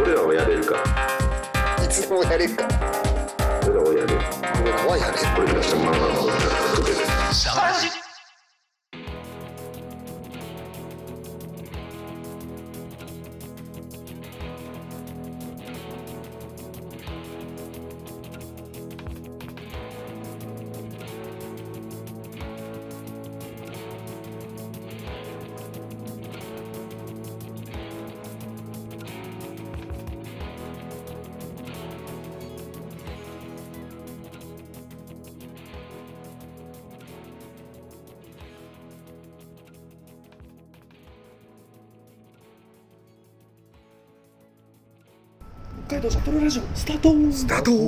俺らはやれるか。いつでもやれるか。俺らはやれ。る俺らはやれる。俺らしたまま北海道シャトルラジオスタート。スタート。こ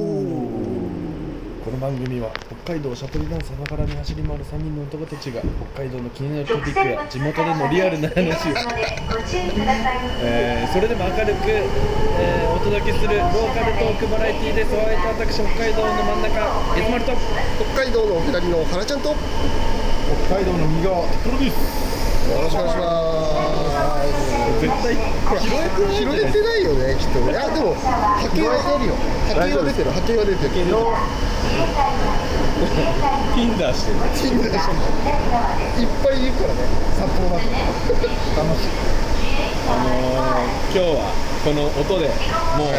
の番組は北海道シャトルダンサーながらに走り回る3人の男たちが北海道の気になるトピックや地元でのリアルな話を、えーそれでも明るく、えーお届けするローカルトークバラエティーです。お相手は私北海道の真ん中エズマルと。北海道のお左の原ちゃんと。よ北海道の右側トロです。ろしくお願いします絶対拾えてない拾えてないよねきっとねいやでも波形は出る。よ波形は出てる。波形は出てる。ピンダーしてる。ティンダーしてる。いっぱいいる。からね札幌だと楽しいあのー、今日はこの音でもう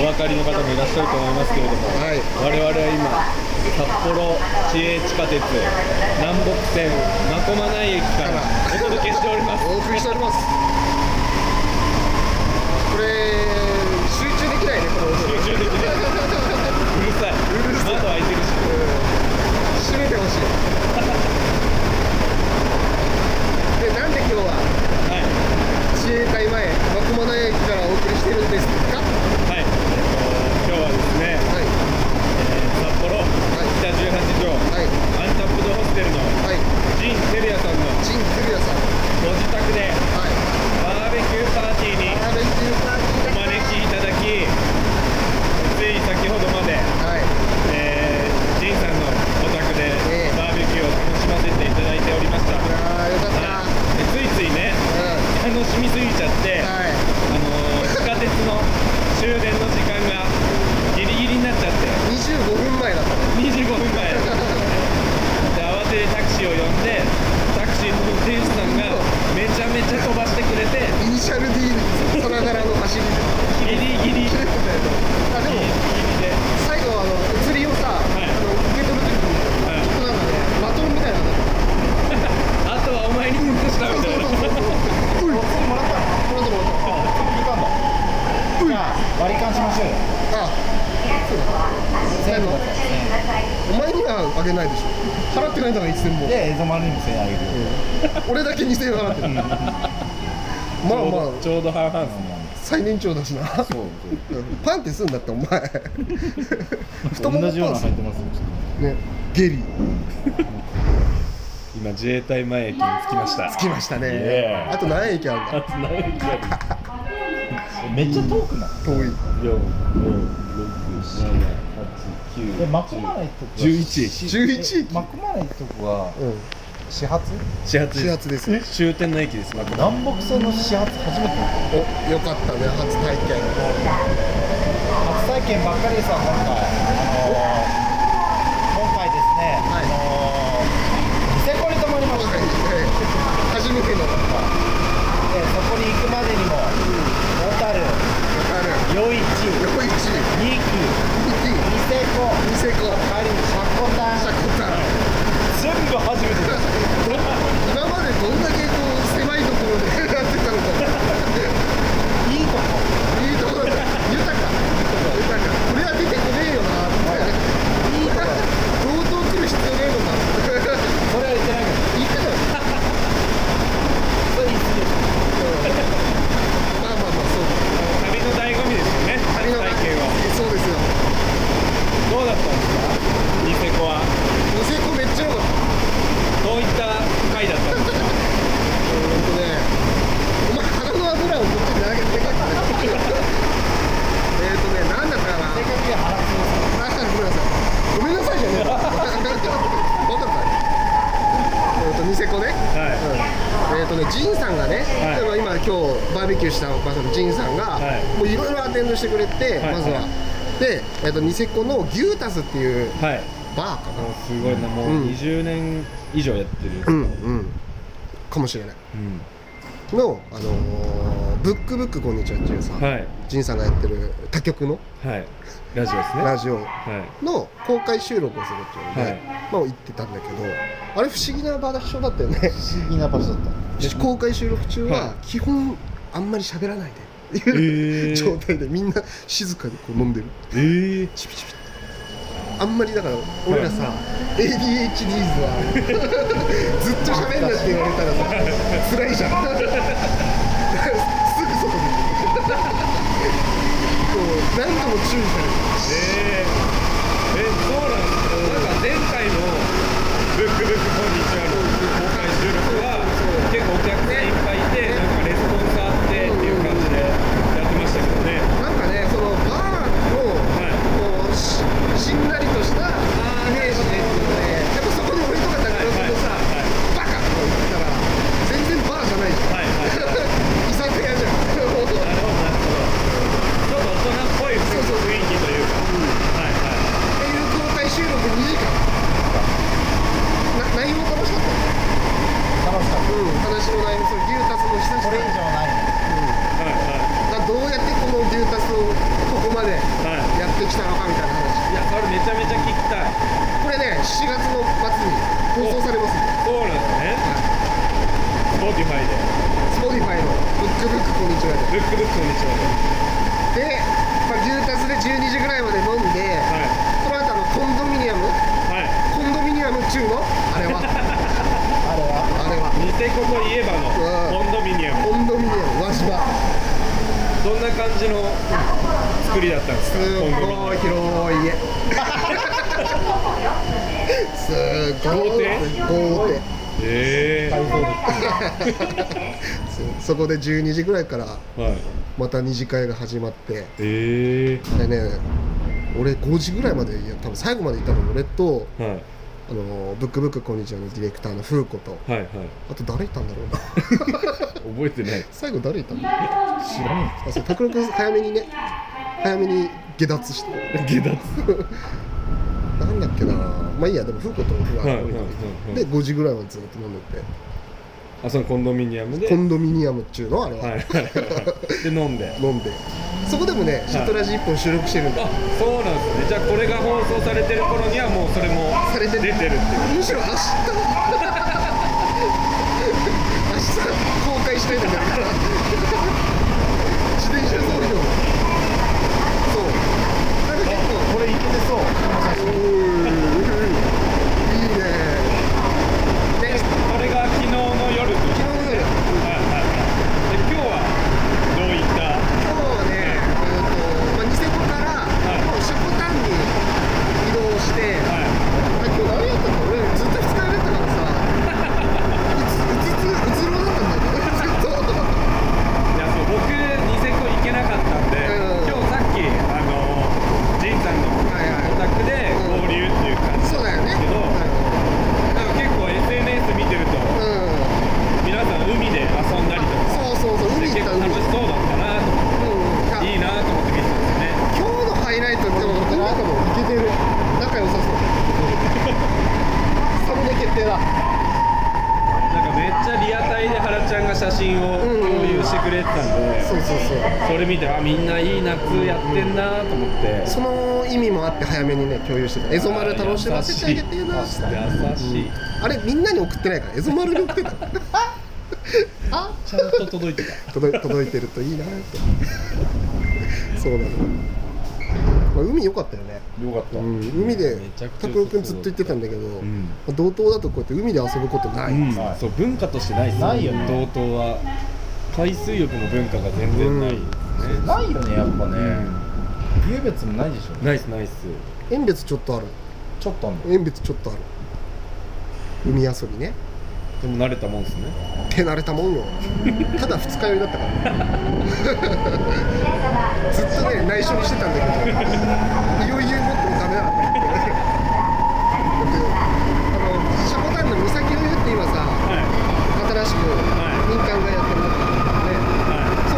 お分かりの方もいらっしゃる。と思いますけれども、はい我々は今札幌市営地下鉄南北線真駒内駅からお届けしております。お送りしております。これ集中できないねこの音。集中できない。うるさい。うるさい。窓開いてるし。閉めてほしい。でなんで今日ははい自衛隊前真駒内駅からお送りしてるんですかはい、えっと、今日はですね、はいえー札幌北18条、はいアンタップドホステルのはいジン・テルヤさんのジン・クリアさんご自宅ではいバーベキューパーティーにバーベキューパーティーお招きいただきつい先ほどまで、はいえー、ジンさんのお宅でええバーベキューを楽しませていただいておりました、あーよかったはいでついついねう楽しみすぎちゃって、んはい。あのー地下鉄の終電の時間がギリギリになっちゃって。25分前だったね25分前で慌ててタクシーを呼んでタクシーの運転手さんがめちゃめちゃ飛ばしてくれてイニシャル D さながらの走りギリギリギリ切れてたよあでもで最後あの釣りをさ、いあの受け取る時にはいちょっとなんかねバトンみたいなのがあとはお前に任したみたいなういもらったもらったもらっじゃあ割り勘しましょうよ。たあ全部だったお前にはあげないでしょ。払ってないんだからいつでも。で、エゾマルにも1000円あげるよ。俺だけ2000円払ってる。まあまあ。ちょうど半々で。す最年長だしな。そうパンってすんだってお前。太。ももパン。同じようなす入ってますよ。ね。ゲリ今自衛隊前駅に着きました。着きましたね、Yeah あと何駅あるんだ？あと何駅ある？めっちゃ遠くな。い。遠いえ、マクマとこが。11 11駅。マクマナ行くとこがうん。始発？始発始発です。よ終点の駅です。ま南北線の始発初めて見た。およかったね。初体験。初体験ばっかりですわ今回。あのー今回ですね。はいあのーニセコに泊まりました。初めてのでそこに行くまでにも小樽、ある余市、横一二区、二ニセコ、ニセコ仮にシャコタンシャコタン全部初めてです今までどんだけこう狭いところでやってたのかいいとこいいところだった豊か豊かこれは出てこねえよなっていいとこ同等来る必要ねえのかそれは言ってないけど言ってたよバーベキューした場所のジンさんが、はい。もういろいろアテンドしてくれて、はい。まずは、はいで、えっとニセコの牛タスっていうはい。バーかもうすごいなもううん20年以上やってるうんうん。かもしれない。うん。の、あのーブックブックこんにちはっていうさ、はい。ジンさんがやってる他局の？はい。ラジオですね。ラジオ。はい。の公開収録をするっていうので、はい。まあ行ってたんだけどあれ不思議な場所だったよね。不思議な場所だった。公開収録中はは基本あんまり喋らないで。ってえいう、ー。状態でみんな静かにこう飲んでる。えー。チピチピあんまりだから俺らさ、ADHDs は ずっと喋んなって言われたらさ 辛いじゃんすぐ外出てこう何度も注意されるえー、えそうなんですか？なんか前回の「ブックブックこんにちは」の公開収録は結構お客さんいっぱいいてなんかレスポンスあってっていう感じでやってましたけどねなんかねそのバーのはいこうししんなりとしたイメージでっていうのでやっぱそこに俺とかだからはいそのさはいバカとか言ったら全然バーじゃないじゃんはいはいはい居酒屋じゃんなるほどなるほどちょっと大人っぽい雰囲気というか、はいはいっていう公開収録2時間な内容楽しかったよね楽しかっうん話の内容そう牛タスの久たこれ以々上ないはいだどうやってこの牛タスをここまではいはいやってきたのかみたいな話いやそれめちゃめちゃ聞きたいこれね7月の末に放送されますんでそうなんですね Spotify で Spotify の「ブックブックこんにちは」でブックブックこんにちはで、まあ、牛タスで12時ぐらいまで飲んで、ではその後あのコンドミニアム？いはい。コンドミニアム中の？あれは。あれは。あれは。ニセコといえばのコンドミニアム。コンドミニアムわしば。どんな感じの作りだったんですかすごい広い家。すごい。豪邸？え。改造そうそこで12時ぐらいからまた二次会が始まって。えあれね俺5時ぐらいまでいや多分最後までいたの俺とえはい。あのブックブックこんにちはのディレクターの風子とはいはい。あと誰いたんだろうな。覚えてない。最後誰いたの？知らん。あそう拓郎君早めにね早めに下脱して。下脱。なんだっけな。まあいいやでも風子と風はいはいはいで5時ぐらいまでずっと飲んでてあそのコンドミニアムで。コンドミニアムっちゅうの？あれは、はい。はいはいで飲んで。飲んで。そこでもねシャトラジ1本収録してるんだ、あそうなんですね。じゃあこれが放送されてる頃にはもうそれもされてる。出てるっていう。むしろ明日。明日公開したいんだから自転車操業そうなんか結構これいけてそうこの写真うーいいねでこれが昨日の夜と昨日の夜はいはいはいで今日はどういった今日はね、えーとまあ、ニセコから、いもうシャコタンに移動して、はいあ今日何やったの俺ずっと2日目だったからさうつうつうつろだったんだよずっといやそう僕ニセコ行けなかったんで、うん今日さっきあのジンさんのはいはいお宅で合流っていう感じそうだよねですけど、なんか結構 SNS 見てるとうん、皆さん海で遊んだりとかそうそうそう海結構行った海楽しそうだったなと思ってうんいいなと思って見てたんですよね今日のハイライトってもうなんかもういけてる仲良さそうサムネ決定だなんかめっちゃリアタイで原ちゃんが写真を共有してくれてたんで、そうそうそうそれ見てあみんないい夏やってんなと思って、その意味もあって早めにね共有してたエゾ丸楽しませてあげてえな優しい、あれみんなに送ってないからエゾ丸に送ってたあちゃんと届いてた届い届いてるといいなってそうなの、まあ、海良かったよね、よかった、うん、海で拓郎君ずっと言ってたんだけど、ん。まあ道東だとこうやって海で遊ぶことない、うん。はいそう文化としてないっすないよね。道東は海水浴の文化が全然ない、ね。ないよねやっぱね。うん優別もないでしょナイスナイス遠別ちょっとある。ちょっとあんの？遠別ちょっとある。海遊びねでも慣れたもんですね。手慣れたもんよ。ただ二日酔いだったから。ずっとね内緒にしてたんだけど余裕持ってもダメだったってだってあのシャコタンの岬の湯って今さはい新しくはい民間がやってるんだからねはそ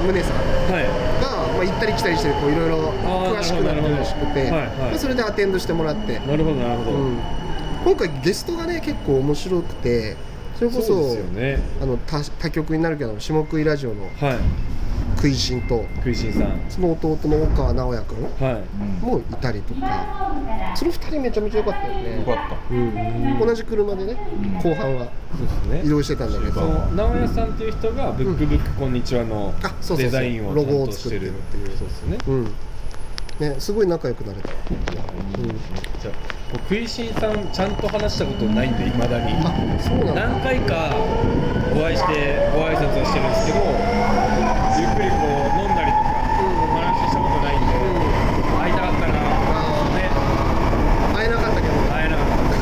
宗さんはい。が、まあ、行ったり来たりしてこういろいろ詳しくなってるらしくて、まあそれでアテンドしてもらって、なるほどなるほど、うん、今回ゲストがね結構面白くてそれこそそうですよね。あの他他局になるけど下食いラジオのはい食いしんと食いしんさん。その弟の岡川直也君はい。もいたりとか。その2人めちゃめちゃ良かったよね。よかった。うん、同じ車でね後半は移動してたんだけど、その直哉さんっていう人がブックブックこんにちはのデザインをロゴを作ってる。っていう。そうですね。うん。ね、すごい仲良くなれた、うん、じゃあ食いしんさんちゃんと話したことないんでいまだに。あそうなんだ。何回かお会いしてご挨拶はしてるんですけどゆっくりこう飲んだりとかお話ししたことないんで会いたかったなあねー会えなかったけど、うん、会えなかった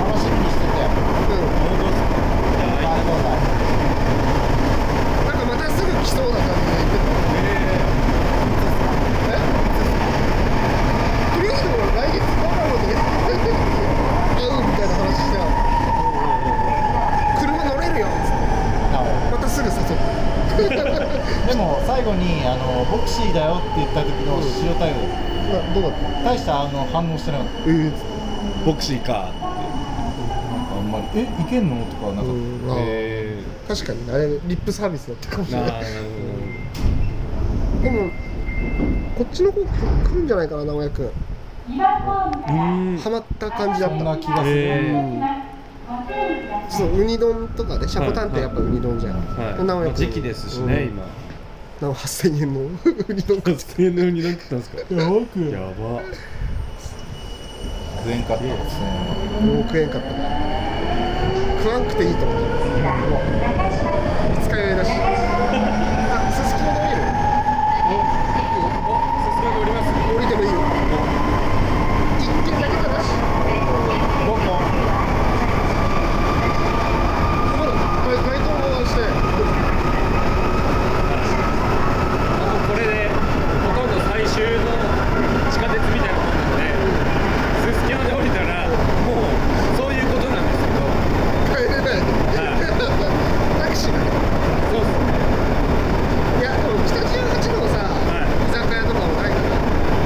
楽しみにしててよ本当ですかじゃあ会いたかっなんかまたすぐ来そうな感じで言ってたえとりあえずでも来月どうなのって会うみたいな話して車乗れるよっつってまたすぐ誘ってでも最後にあのボクシーだよって言った時の塩対応などうだった大したあの反応してなかったえー、ボクシーか。なんかあんまりえいけんの？とかはなか。った、うんあ。ー。え確かにあれリップサービスだったかもしれない。るでもこっちの方来るんじゃないかな直哉君ほどうん。ハマった感じだっそんたな気がする、えそうウニ丼とかでシャコタンってやっぱウニ丼じゃん、はい、直哉君時期ですしね、今。今な8000円の ウニ丼食って1000円のウニ丼食ったんですか？やばく。やば億円買った。ですねもう食えんかった食わんくていいと思った二日酔いだしあすすきので降りるおさすがにおります降りてもいいよ一軒だけかなしどこほら街街灯回してあもうこれでほとんど最終の地下鉄みたいなもんなんで、すすきので降りたら、もうそういうことなんですけど、帰れないタクシーだそうっすね、いやでも北18のさ、はい居酒屋とかもないから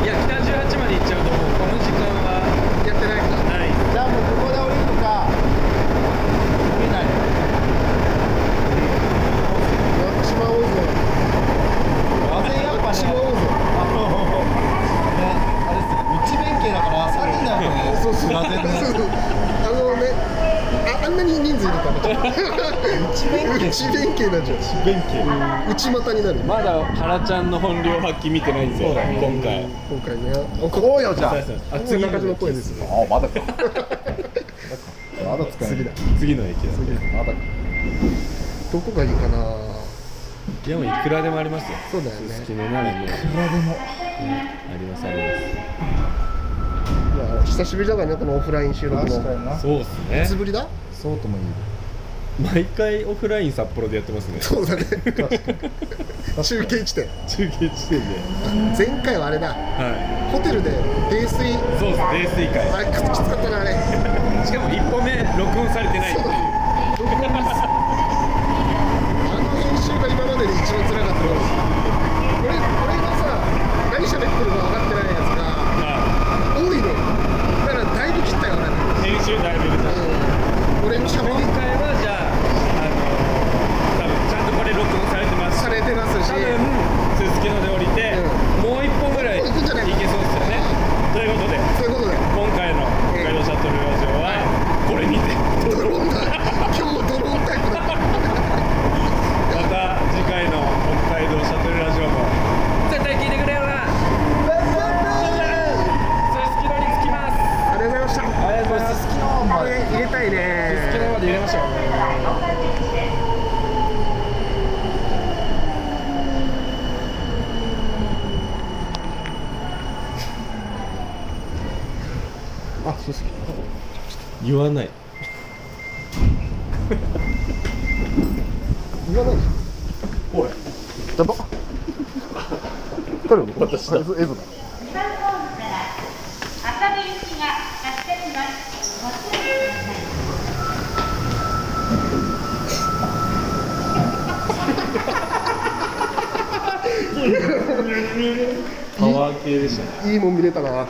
いや、北18まで行っちゃうと、もうこの時間はやってないからない、じゃあもうここで降りるか降りないやっちまおうぜあれやっぱねやっちまおうぜあのねあれですね内弁慶だから3人だとねそうそうがぜんねそうそうあのねああんなに人数いるから内弁慶内弁慶になっちゃう。弁慶。内股になる。まだ原ちゃんの本領発揮見てないんですよ、そうだね今回。今回ね。おこうよじゃあ。あ次中島公園ですよあまだか。まだ使え次だ。次の駅だ。ね。まだか。どこがいいかな。いや、もういくらでもありますよ。そうだよね。すすきのならも。う、いくらでも。ありますありままあ久しぶりだからねこのオフライン収録も。そうっすいつね。ぶりだ？そうとも言え毎回オフライン札幌でやってますね。そうだね中継地点中継地点で。前回はあれだはホテルで泥酔い。そうです、泥酔会。あれきつかったなあれしかも一歩目録音されてないっていう。録音ミスあの編集が今までで一番辛かったの俺俺がさ何喋ってるか分かってないやつがは多いのだからだいぶ切ったよね、い編集だいぶ入れた。うん、俺の喋今り回はじゃあ、あの多分ちゃんとこれ録音されてますし。されてますし多分すすきので降りて、もう一本ぐらいいけもう一本じゃないそうですよね。ということで、そういうことで今回の北海道シャトルラジオはこれにて。ドローンだ今日ドローンタイプだまた次回の北海道シャトルラジオも絶対聞いてくれよなそれ好きのにつきますありがとうございましたありがとうございます好きなまこれ入れたいね好きのまで入れましょうあそうっす言わない。言わない。おい。やば誰の私だ。映像だ2番ホームから浅部行きが発車します。ご注意ください。パワー系でしたね。いいもん見れたな